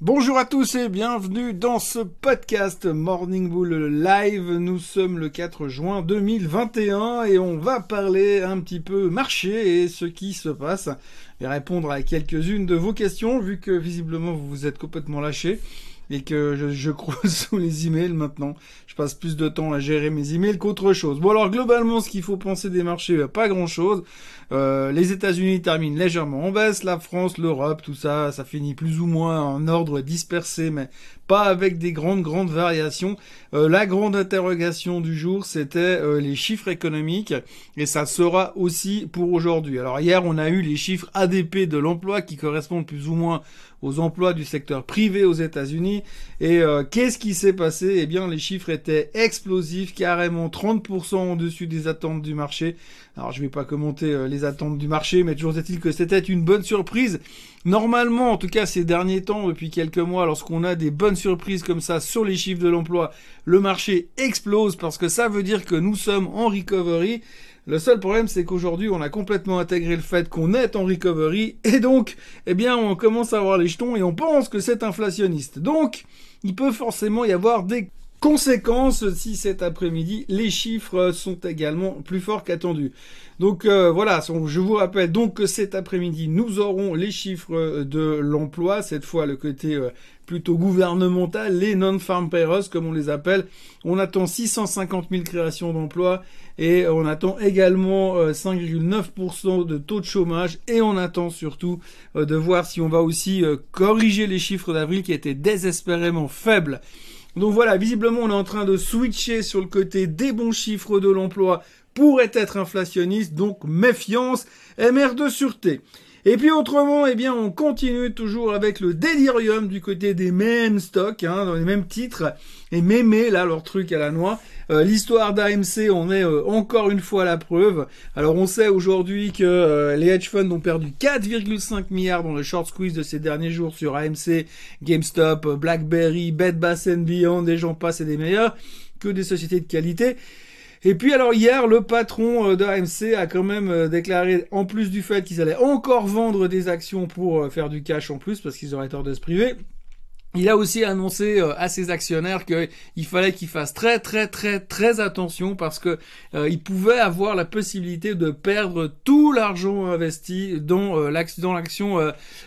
Bonjour à tous et bienvenue dans ce podcast Morning Bull Live. Nous sommes le 4 juin 2021 et on va parler un petit peu marché et ce qui se passe et répondre à quelques-unes de vos questions vu que visiblement vous vous êtes complètement lâchés et que je, je croise sous les emails maintenant. Je passe plus de temps à gérer mes emails qu'autre chose. Bon alors globalement, ce qu'il faut penser des marchés, pas grand-chose. Euh, les États-Unis terminent légèrement en baisse, la France, l'Europe, tout ça, ça finit plus ou moins en ordre dispersé, mais pas avec des grandes grandes variations. Euh, la grande interrogation du jour, c'était euh, les chiffres économiques, et ça sera aussi pour aujourd'hui. Alors hier, on a eu les chiffres ADP de l'emploi qui correspondent plus ou moins aux emplois du secteur privé aux États-Unis. Et qu'est-ce qui s'est passé? Eh bien, les chiffres étaient explosifs, carrément 30% en dessus des attentes du marché. Alors, je vais pas commenter les attentes du marché, mais toujours est-il que c'était une bonne surprise. Normalement, en tout cas ces derniers temps, depuis quelques mois, lorsqu'on a des bonnes surprises comme ça sur les chiffres de l'emploi, le marché explose parce que ça veut dire que nous sommes en recovery. Le seul problème, c'est qu'aujourd'hui, on a complètement intégré le fait qu'on est en recovery, et donc, eh bien, on commence à avoir les jetons et on pense que c'est inflationniste. Donc, il peut forcément y avoir des Conséquence, si cet après-midi, les chiffres sont également plus forts qu'attendus. Donc euh, voilà, je vous rappelle donc que cet après-midi, nous aurons les chiffres de l'emploi, cette fois le côté euh, plutôt gouvernemental, les non-farm payrolls comme on les appelle. On attend 650 000 créations d'emplois et on attend également 5,9% euh, de taux de chômage et on attend surtout de voir si on va aussi corriger les chiffres d'avril qui étaient désespérément faibles. Donc voilà, visiblement on est en train de switcher sur le côté des bons chiffres de l'emploi pourrait être inflationniste, donc méfiance, MR de sûreté. Et puis autrement, eh bien, on continue toujours avec le délirium du côté des mêmes stocks, hein, dans les mêmes titres, et mémé, là, leur truc à la noix. Euh, l'histoire d'AMC, on est euh, encore une fois la preuve. Alors on sait aujourd'hui que euh, les hedge funds ont perdu 4,5 milliards dans le short squeeze de ces derniers jours sur AMC, GameStop, BlackBerry, Bed Bath Beyond, des gens passent et des meilleurs, que des sociétés de qualité. Et puis alors hier, le patron euh, de AMC a quand même euh, déclaré, en plus du fait qu'ils allaient encore vendre des actions pour euh, faire du cash en plus, parce qu'ils auraient tort de se priver, il a aussi annoncé à ses actionnaires qu'il fallait qu'ils fassent très très très très attention parce que il pouvait avoir la possibilité de perdre tout l'argent investi dans l'action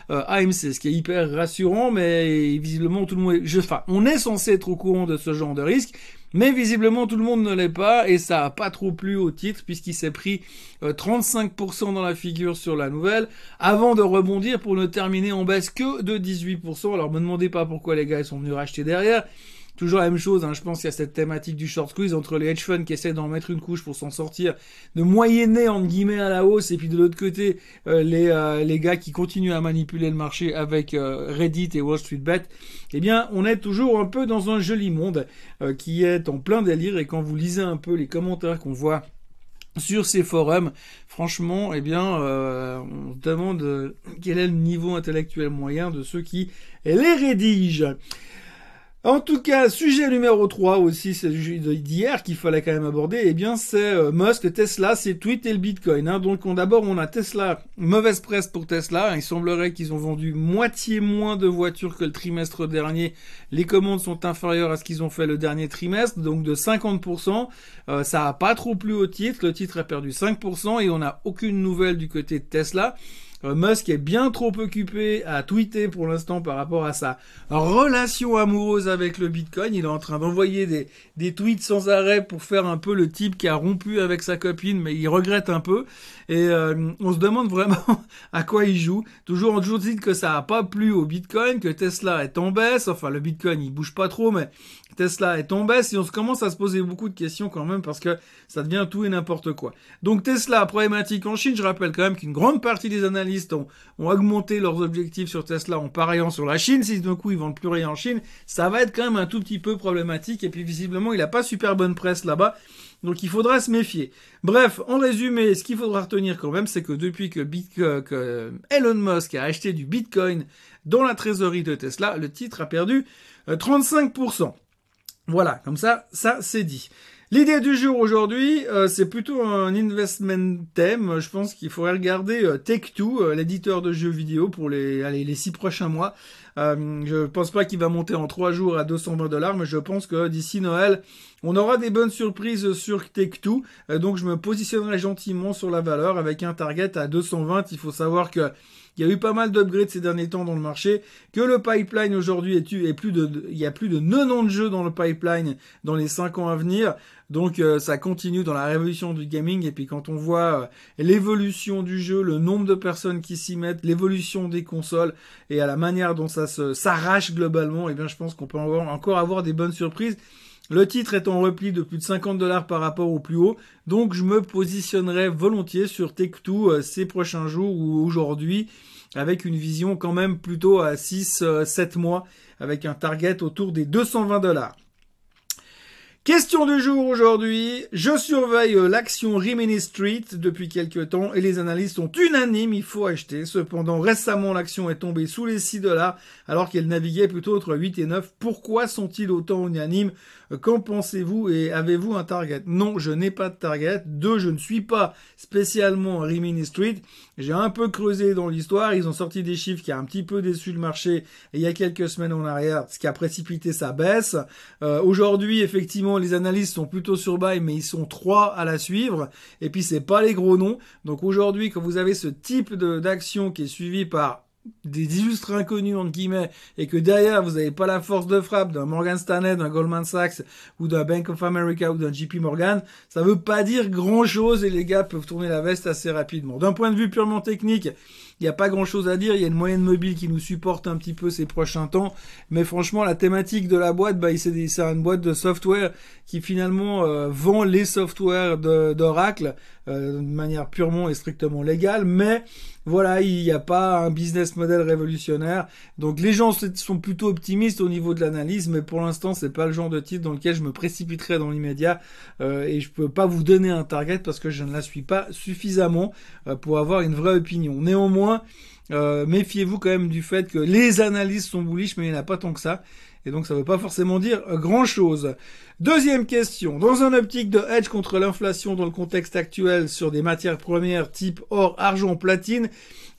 AMC, ce qui est hyper rassurant, mais visiblement tout le monde, je, enfin, on est censé être au courant de ce genre de risque, mais visiblement tout le monde ne l'est pas et ça a pas trop plu au titre puisqu'il s'est pris 35% euh, dans la figure sur la nouvelle avant de rebondir pour ne terminer en baisse que de 18%. Alors me demandez pas pourquoi les gars sont venus racheter derrière toujours la même chose. Hein. Je pense qu'il y a cette thématique du short squeeze entre les hedge funds qui essaient d'en mettre une couche pour s'en sortir, de moyenner entre guillemets à la hausse, et puis de l'autre côté euh, les euh, les gars qui continuent à manipuler le marché avec euh, Reddit et Wall Street Bet. Eh bien, on est toujours un peu dans un joli monde qui est en plein délire. Et quand vous lisez un peu les commentaires qu'on voit sur ces forums, franchement, eh bien, on se demande quel est le niveau intellectuel moyen de ceux qui les rédigent. En tout cas, sujet numéro 3 aussi, c'est d'hier qu'il fallait quand même aborder, eh bien c'est euh, Musk, Tesla, c'est tweet et le Bitcoin. Hein. Donc d'abord on a Tesla, mauvaise presse pour Tesla, il semblerait qu'ils ont vendu moitié moins de voitures que le trimestre dernier. Les commandes sont inférieures à ce qu'ils ont fait le dernier trimestre, donc de 50%. Euh, ça a pas trop plu au titre, le titre a perdu 5% et on n'a aucune nouvelle du côté de Tesla. Euh, Musk est bien trop occupé à tweeter pour l'instant par rapport à sa relation amoureuse avec le Bitcoin. Il est en train d'envoyer des, tweets sans arrêt pour faire un peu le type qui a rompu avec sa copine, mais il regrette un peu. Et euh, on se demande vraiment à quoi il joue. Toujours on toujours dit que ça a pas plu au Bitcoin, que Tesla est en baisse. Enfin, le Bitcoin il bouge pas trop, mais Tesla est en baisse et on se commence à se poser beaucoup de questions quand même parce que ça devient tout et n'importe quoi. Donc Tesla, problématique en Chine, je rappelle quand même qu'une grande partie des ont, augmenté leurs objectifs sur Tesla en pariant sur la Chine. Si d'un coup ils vendent plus rien en Chine, ça va être quand même un tout petit peu problématique et puis visiblement il a pas super bonne presse là-bas. Donc il faudra se méfier. Bref, en résumé, ce qu'il faudra retenir quand même, c'est que depuis que, que Elon Musk a acheté du Bitcoin dans la trésorerie de Tesla, le titre a perdu 35%. Euh, voilà, comme ça, ça c'est dit. L'idée du jour aujourd'hui, euh, c'est plutôt un investment thème. Je pense qu'il faudrait regarder euh, Take-Two, euh, l'éditeur de jeux vidéo, pour les, allez, les six prochains mois. Euh, je pense pas qu'il va monter en trois jours à 220 dollars, mais je pense que d'ici Noël, on aura des bonnes surprises sur Take-Two. Euh, donc je me positionnerai gentiment sur la valeur avec un target à 220. Il faut savoir que il y a eu pas mal d'upgrades ces derniers temps dans le marché, que le pipeline aujourd'hui est, plus de, il y a plus de 90 jeux dans le pipeline dans les 5 ans à venir. Donc euh, ça continue dans la révolution du gaming et puis quand on voit euh, l'évolution du jeu, le nombre de personnes qui s'y mettent, l'évolution des consoles et à la manière dont ça s'arrache globalement, et eh bien je pense qu'on peut encore avoir des bonnes surprises. Le titre est en repli de plus de 50 dollars par rapport au plus haut, donc je me positionnerai volontiers sur Take-Two euh, ces prochains jours ou aujourd'hui, avec une vision quand même plutôt à 6-7 mois, avec un target autour des 220 dollars. Question du jour aujourd'hui. Je surveille euh, l'action Rimini Street depuis quelques temps et les analystes sont unanimes, il faut acheter. Cependant, récemment, l'action est tombée sous les 6 dollars alors qu'elle naviguait plutôt entre 8 et 9. Pourquoi sont-ils autant unanimes Qu'en pensez-vous et avez-vous un target? Non, je n'ai pas de target. Deux, je ne suis pas spécialement Rimini Street. J'ai un peu creusé dans l'histoire. Ils ont sorti des chiffres qui a un petit peu déçu le marché il y a quelques semaines en arrière, ce qui a précipité sa baisse. Euh, aujourd'hui, effectivement, les analystes sont plutôt sur buy, mais ils sont trois à la suivre. Et puis, c'est pas les gros noms. Donc aujourd'hui, quand vous avez ce type d'action qui est suivi par des illustres inconnus entre guillemets et que derrière vous n'avez pas la force de frappe d'un Morgan Stanley, d'un Goldman Sachs ou d'un Bank of America ou d'un JP Morgan, ça veut pas dire grand chose et les gars peuvent tourner la veste assez rapidement. D'un point de vue purement technique, il n'y a pas grand chose à dire. Il y a une moyenne mobile qui nous supporte un petit peu ces prochains temps. Mais franchement, la thématique de la boîte, bah, c'est une boîte de software qui finalement euh, vend les softwares d'Oracle euh, de manière purement et strictement légale. Mais voilà, il n'y a pas un business model révolutionnaire. Donc les gens sont plutôt optimistes au niveau de l'analyse, mais pour l'instant, c'est pas le genre de titre dans lequel je me précipiterai dans l'immédiat. Euh, et je peux pas vous donner un target parce que je ne la suis pas suffisamment pour avoir une vraie opinion. Néanmoins, euh, méfiez-vous quand même du fait que les analyses sont bullish, mais il n'y en a pas tant que ça. Et donc ça ne veut pas forcément dire grand chose. Deuxième question. Dans un optique de hedge contre l'inflation dans le contexte actuel sur des matières premières type or, argent, platine,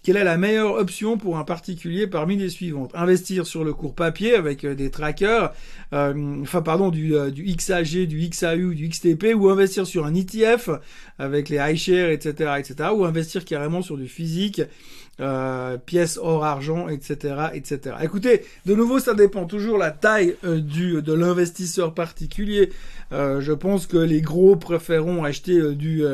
quelle est la meilleure option pour un particulier parmi les suivantes? Investir sur le cours papier avec euh, des trackers, euh, enfin pardon, du, euh, du XAG, du XAU, du XTP, ou investir sur un ETF avec les iShares, etc., etc., ou investir carrément sur du physique, euh, pièces or argent, etc., etc. Écoutez, de nouveau, ça dépend toujours la taille de l'investisseur particulier. je pense que les gros préféreront acheter du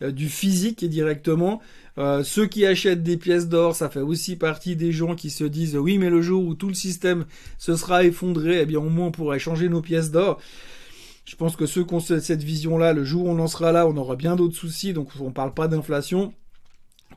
du physique directement. Euh, ceux qui achètent des pièces d'or, ça fait aussi partie des gens qui se disent oui, mais le jour où tout le système se sera effondré, eh bien au moins on pourrait changer nos pièces d'or. Je pense que ceux qui ont cette vision-là, le jour où on en sera là, on aura bien d'autres soucis, donc on ne parle pas d'inflation.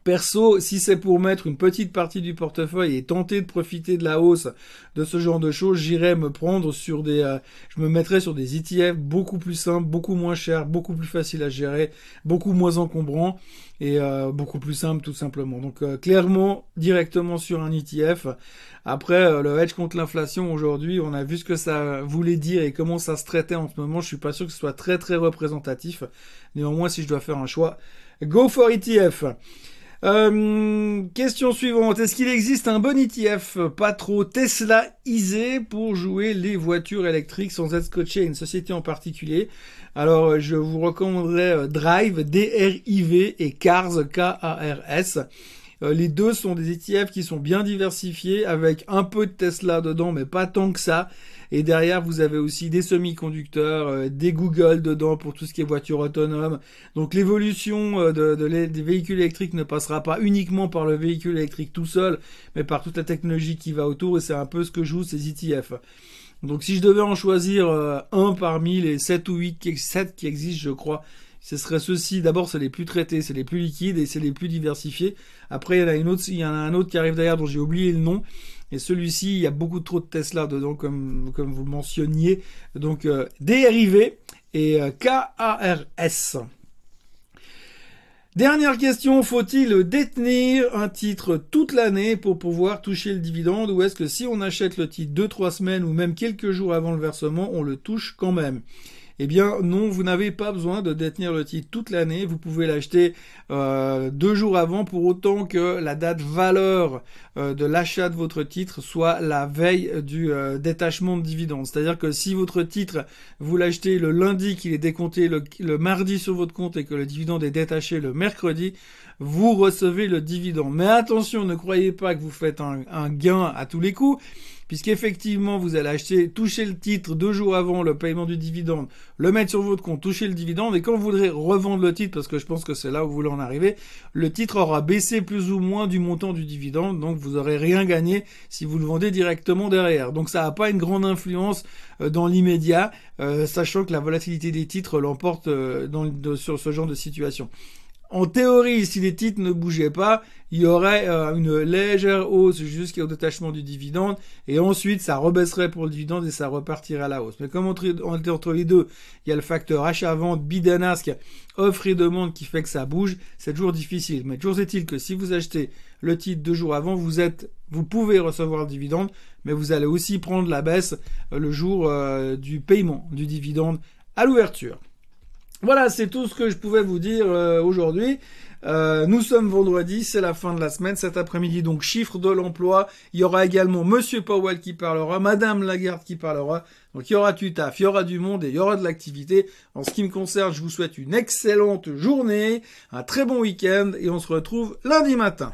Perso, si c'est pour mettre une petite partie du portefeuille et tenter de profiter de la hausse de ce genre de choses, j'irai me prendre sur des, euh, je me mettrai sur des ETF beaucoup plus simples, beaucoup moins chers, beaucoup plus faciles à gérer, beaucoup moins encombrants et euh, beaucoup plus simples tout simplement. Donc euh, clairement, directement sur un ETF. Après, le hedge contre l'inflation aujourd'hui, on a vu ce que ça voulait dire et comment ça se traitait en ce moment. Je suis pas sûr que ce soit très très représentatif. Néanmoins, si je dois faire un choix, go for ETF. Euh, question suivante. Est-ce qu'il existe un bon ETF pas trop Tesla-isé pour jouer les voitures électriques sans être scotché à une société en particulier? Alors, je vous recommanderais euh, Drive, D-R-I-V et Cars, K-A-R-S. Euh, les deux sont des ETF qui sont bien diversifiés avec un peu de Tesla dedans, mais pas tant que ça. Et derrière, vous avez aussi des semi-conducteurs, euh, des Google dedans pour tout ce qui est voiture autonome. Donc l'évolution euh, de, des véhicules électriques ne passera pas uniquement par le véhicule électrique tout seul, mais par toute la technologie qui va autour. Et c'est un peu ce que jouent ces ETF. Donc si je devais en choisir un parmi les 7 ou 8 7 qui existent, je crois, ce serait ceux-ci. D'abord, c'est les plus traités, c'est les plus liquides et c'est les plus diversifiés. Après, il y en a un autre qui arrive derrière dont j'ai oublié le nom. Et celui-ci, il y a beaucoup trop de Tesla dedans, comme, comme vous mentionniez. Donc, euh, dérivé et euh, KARS. Dernière question, faut-il détenir un titre toute l'année pour pouvoir toucher le dividende? Ou est-ce que si on achète le titre 2-3 semaines ou même quelques jours avant le versement, on le touche quand même? Eh bien non, vous n'avez pas besoin de détenir le titre toute l'année. Vous pouvez l'acheter euh, deux jours avant pour autant que la date valeur euh, de l'achat de votre titre soit la veille du euh, détachement de dividendes. C'est-à-dire que si votre titre, vous l'achetez le lundi, qu'il est décompté le, mardi sur votre compte et que le dividende est détaché le mercredi, vous recevez le dividende. Mais attention, ne croyez pas que vous faites un gain à tous les coups puisqu'effectivement vous allez acheter, toucher le titre deux jours avant le paiement du dividende, le mettre sur votre compte, toucher le dividende, et quand vous voudrez revendre le titre, parce que je pense que c'est là où vous voulez en arriver, le titre aura baissé plus ou moins du montant du dividende, donc vous aurez rien gagné si vous le vendez directement derrière. Donc ça n'a pas une grande influence euh, dans l'immédiat, euh, sachant que la volatilité des titres l'emporte euh, sur ce genre de situation. En théorie, si les titres ne bougeaient pas, il y aurait euh, une légère hausse jusqu'au détachement du dividende, et ensuite ça rebaisserait pour le dividende et ça repartirait à la hausse. Mais comme entre, entre les deux, il y a le facteur achat-vente, bid and ask, offre et demande qui fait que ça bouge, c'est toujours difficile. Mais toujours est-il que si vous achetez le titre deux jours avant, vous êtes, vous pouvez recevoir le dividende, mais vous allez aussi prendre la baisse euh, le jour euh, du paiement du dividende à l'ouverture. Voilà, c'est tout ce que je pouvais vous dire euh, aujourd'hui. Euh, nous sommes vendredi, c'est la fin de la semaine. Cet après-midi, donc, chiffre de l'emploi. Il y aura également Monsieur Powell qui parlera, Madame Lagarde qui parlera. Donc, il y aura du taf, il y aura du monde et il y aura de l'activité. En ce qui me concerne, je vous souhaite une excellente journée, un très bon week-end et on se retrouve lundi matin.